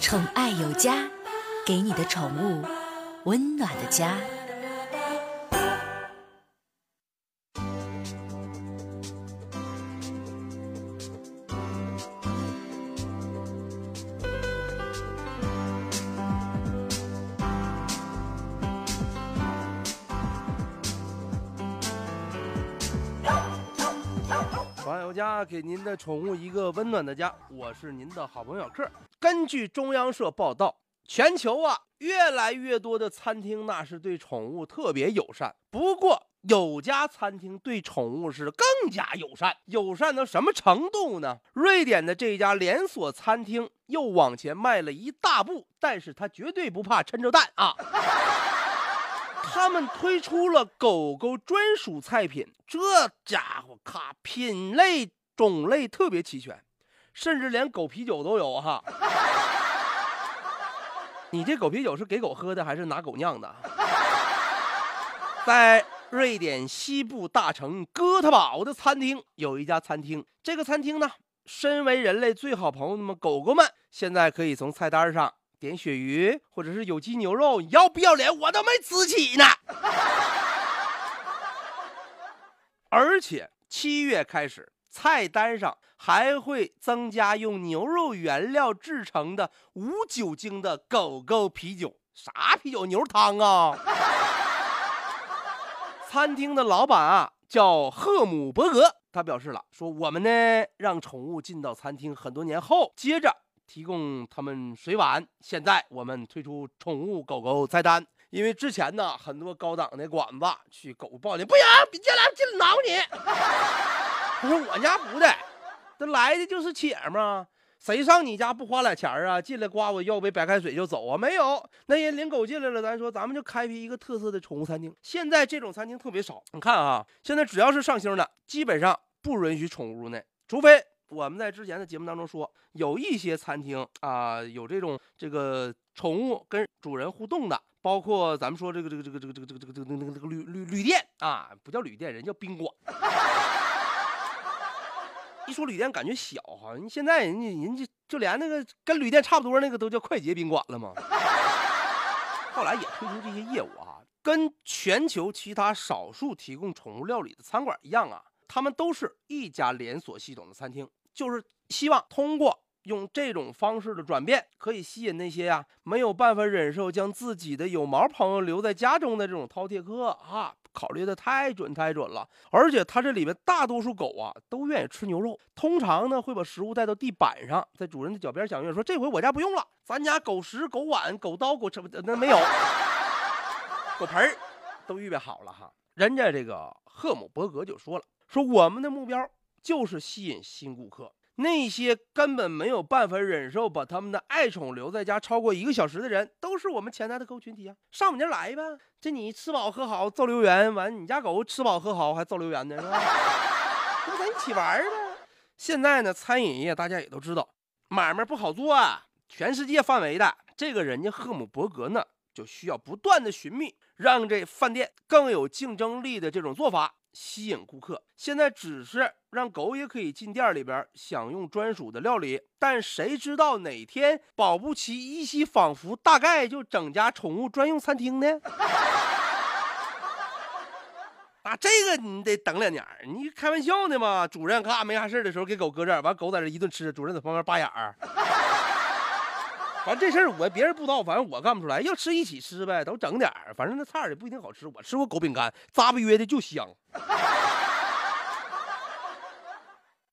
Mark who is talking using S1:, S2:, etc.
S1: 宠爱有家，给你的宠物温暖的家。
S2: 网友家，给您的宠物一个温暖的家。我是您的好朋友小克。根据中央社报道，全球啊越来越多的餐厅那是对宠物特别友善。不过有家餐厅对宠物是更加友善，友善到什么程度呢？瑞典的这家连锁餐厅又往前迈了一大步，但是他绝对不怕抻着蛋啊！他们推出了狗狗专属菜品，这家伙咔品类种类特别齐全，甚至连狗啤酒都有哈。你这狗啤酒是给狗喝的还是拿狗酿的？在瑞典西部大城哥特堡的餐厅有一家餐厅，这个餐厅呢，身为人类最好朋友的狗狗们，现在可以从菜单上。点鳕鱼或者是有机牛肉，要不要脸我都没吃起呢。而且七月开始，菜单上还会增加用牛肉原料制成的无酒精的狗狗啤酒。啥啤酒？牛汤啊！餐厅的老板啊叫赫姆伯格，他表示了说：“我们呢让宠物进到餐厅很多年后，接着。”提供他们水碗。现在我们推出宠物狗狗菜单，因为之前呢，很多高档的馆子去狗抱你不行，别进来进来挠你。他说我家不的，这来的就是且嘛，谁上你家不花俩钱啊？进来呱我要杯白开水就走啊？没有，那人领狗进来了，咱说咱们就开辟一个特色的宠物餐厅。现在这种餐厅特别少，你看啊，现在只要是上星的，基本上不允许宠物入内，除非。我们在之前的节目当中说有一些餐厅啊有这种这个宠物跟主人互动的包括咱们说这个这个这个这个这个这个这个这个这个旅旅旅店啊不叫旅店人叫宾馆。一说旅店感觉小哈你现在人家人家就连那个跟旅店差不多那个都叫快捷宾馆了嘛。后来也推出这些业务啊跟全球其他少数提供宠物料理的餐馆一样啊他们都是一家连锁系统的餐厅就是希望通过用这种方式的转变，可以吸引那些呀没有办法忍受将自己的有毛朋友留在家中的这种饕餮客啊，考虑的太准太准了。而且它这里面大多数狗啊都愿意吃牛肉，通常呢会把食物带到地板上，在主人的脚边享用。说这回我家不用了，咱家狗食、狗碗、狗刀、狗吃那没有，狗盆儿都预备好了哈。人家这个赫姆伯格就说了，说我们的目标。就是吸引新顾客，那些根本没有办法忍受把他们的爱宠留在家超过一个小时的人，都是我们潜在的客户群体啊！上我们家来呗，这你吃饱喝好造留言，完你家狗吃饱喝好还造留言呢，是吧？那咱一起玩呗。现在呢，餐饮业大家也都知道，买卖不好做啊，全世界范围的，这个人家赫姆伯格呢，就需要不断的寻觅，让这饭店更有竞争力的这种做法。吸引顾客，现在只是让狗也可以进店里边享用专属的料理，但谁知道哪天保不齐一夕仿佛大概就整家宠物专用餐厅呢？啊，这个你得等两年，你开玩笑呢吗？主任咔没啥事的时候给狗搁这儿，完狗在这一顿吃，主任在旁边扒眼儿。反正这事儿我别人不知道，反正我干不出来。要吃一起吃呗，都整点儿。反正那菜也不一定好吃。我吃过狗饼干，咂巴约的就香。